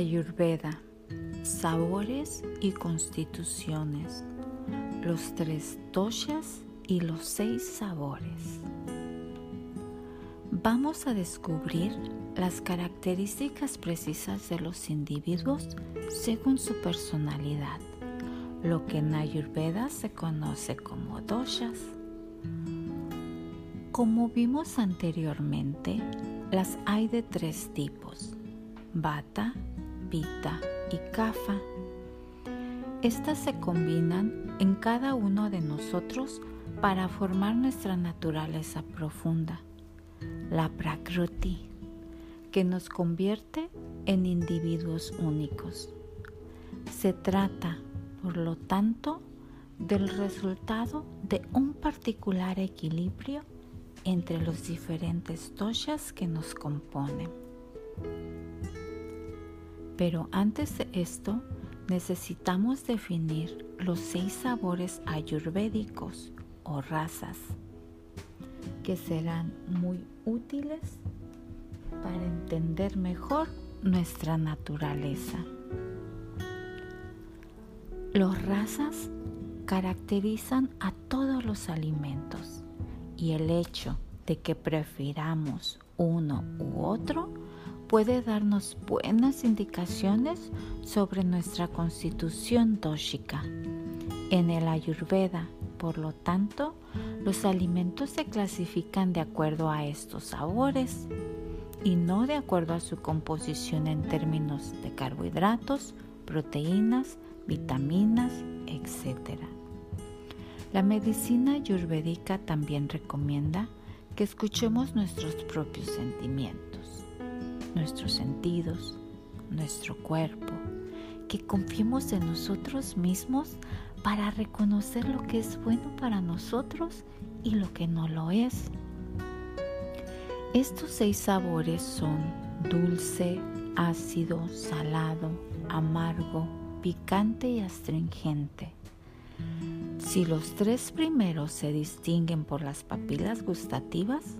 Ayurveda, sabores y constituciones, los tres doshas y los seis sabores. Vamos a descubrir las características precisas de los individuos según su personalidad, lo que en Ayurveda se conoce como doshas. Como vimos anteriormente, las hay de tres tipos, Vata, Pitta y Kapha. Estas se combinan en cada uno de nosotros para formar nuestra naturaleza profunda, la Prakruti, que nos convierte en individuos únicos. Se trata, por lo tanto, del resultado de un particular equilibrio entre los diferentes doshas que nos componen. Pero antes de esto, necesitamos definir los seis sabores ayurvédicos o razas que serán muy útiles para entender mejor nuestra naturaleza. Los razas caracterizan a todos los alimentos y el hecho de que prefiramos uno u otro puede darnos buenas indicaciones sobre nuestra constitución dóxica. En el Ayurveda, por lo tanto, los alimentos se clasifican de acuerdo a estos sabores y no de acuerdo a su composición en términos de carbohidratos, proteínas, vitaminas, etc. La medicina ayurvédica también recomienda que escuchemos nuestros propios sentimientos nuestros sentidos, nuestro cuerpo, que confiemos en nosotros mismos para reconocer lo que es bueno para nosotros y lo que no lo es. Estos seis sabores son dulce, ácido, salado, amargo, picante y astringente. Si los tres primeros se distinguen por las papilas gustativas,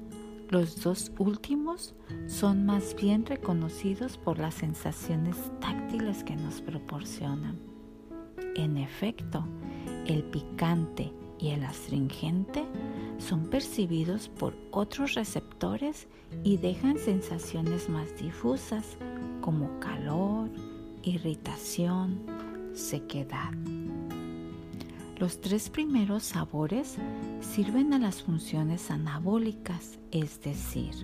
los dos últimos son más bien reconocidos por las sensaciones táctiles que nos proporcionan. En efecto, el picante y el astringente son percibidos por otros receptores y dejan sensaciones más difusas como calor, irritación, sequedad. Los tres primeros sabores sirven a las funciones anabólicas, es decir,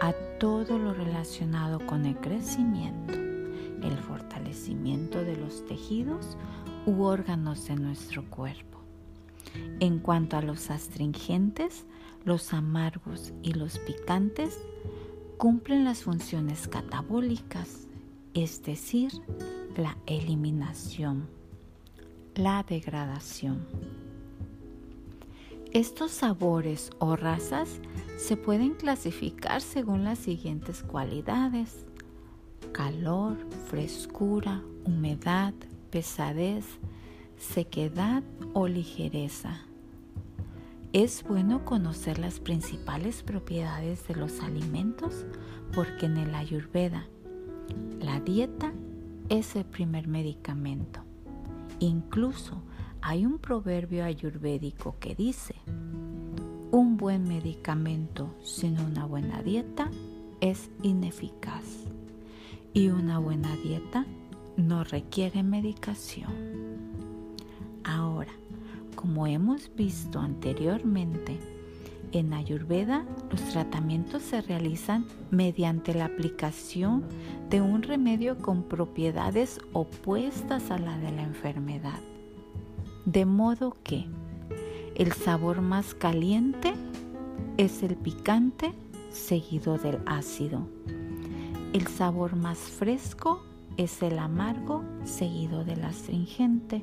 a todo lo relacionado con el crecimiento, el fortalecimiento de los tejidos u órganos de nuestro cuerpo. En cuanto a los astringentes, los amargos y los picantes cumplen las funciones catabólicas, es decir, la eliminación la degradación. Estos sabores o razas se pueden clasificar según las siguientes cualidades. Calor, frescura, humedad, pesadez, sequedad o ligereza. Es bueno conocer las principales propiedades de los alimentos porque en el ayurveda la dieta es el primer medicamento. Incluso hay un proverbio ayurvédico que dice, un buen medicamento sin una buena dieta es ineficaz y una buena dieta no requiere medicación. Ahora, como hemos visto anteriormente, en Ayurveda los tratamientos se realizan mediante la aplicación de un remedio con propiedades opuestas a la de la enfermedad. De modo que el sabor más caliente es el picante seguido del ácido. El sabor más fresco es el amargo seguido del astringente.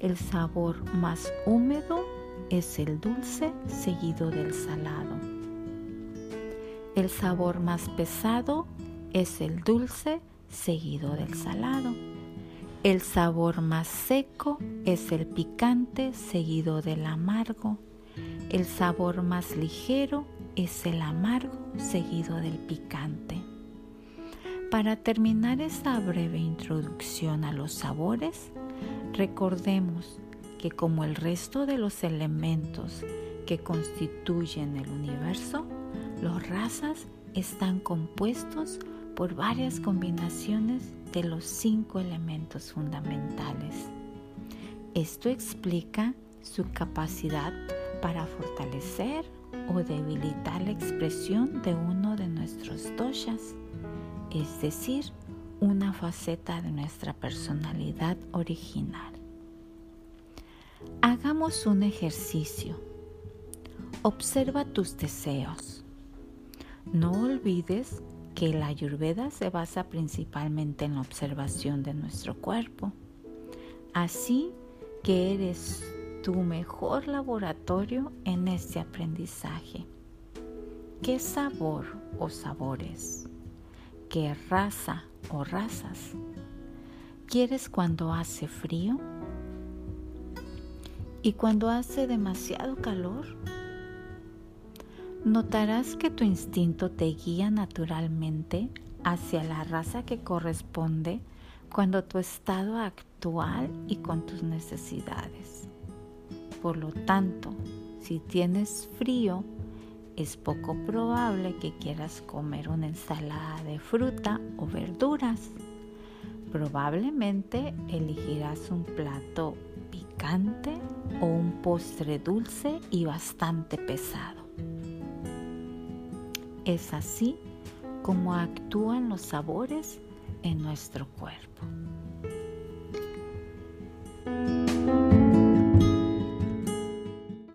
El sabor más húmedo es el dulce seguido del salado. El sabor más pesado es el dulce seguido del salado. El sabor más seco es el picante seguido del amargo. El sabor más ligero es el amargo seguido del picante. Para terminar esta breve introducción a los sabores, recordemos que como el resto de los elementos que constituyen el universo, los razas están compuestos por varias combinaciones de los cinco elementos fundamentales. Esto explica su capacidad para fortalecer o debilitar la expresión de uno de nuestros doshas, es decir, una faceta de nuestra personalidad original. Hagamos un ejercicio. Observa tus deseos. No olvides que la ayurveda se basa principalmente en la observación de nuestro cuerpo. Así que eres tu mejor laboratorio en este aprendizaje. ¿Qué sabor o sabores? ¿Qué raza o razas? ¿Quieres cuando hace frío? ¿Y cuando hace demasiado calor? Notarás que tu instinto te guía naturalmente hacia la raza que corresponde cuando tu estado actual y con tus necesidades. Por lo tanto, si tienes frío, es poco probable que quieras comer una ensalada de fruta o verduras. Probablemente elegirás un plato picante o un postre dulce y bastante pesado. Es así como actúan los sabores en nuestro cuerpo.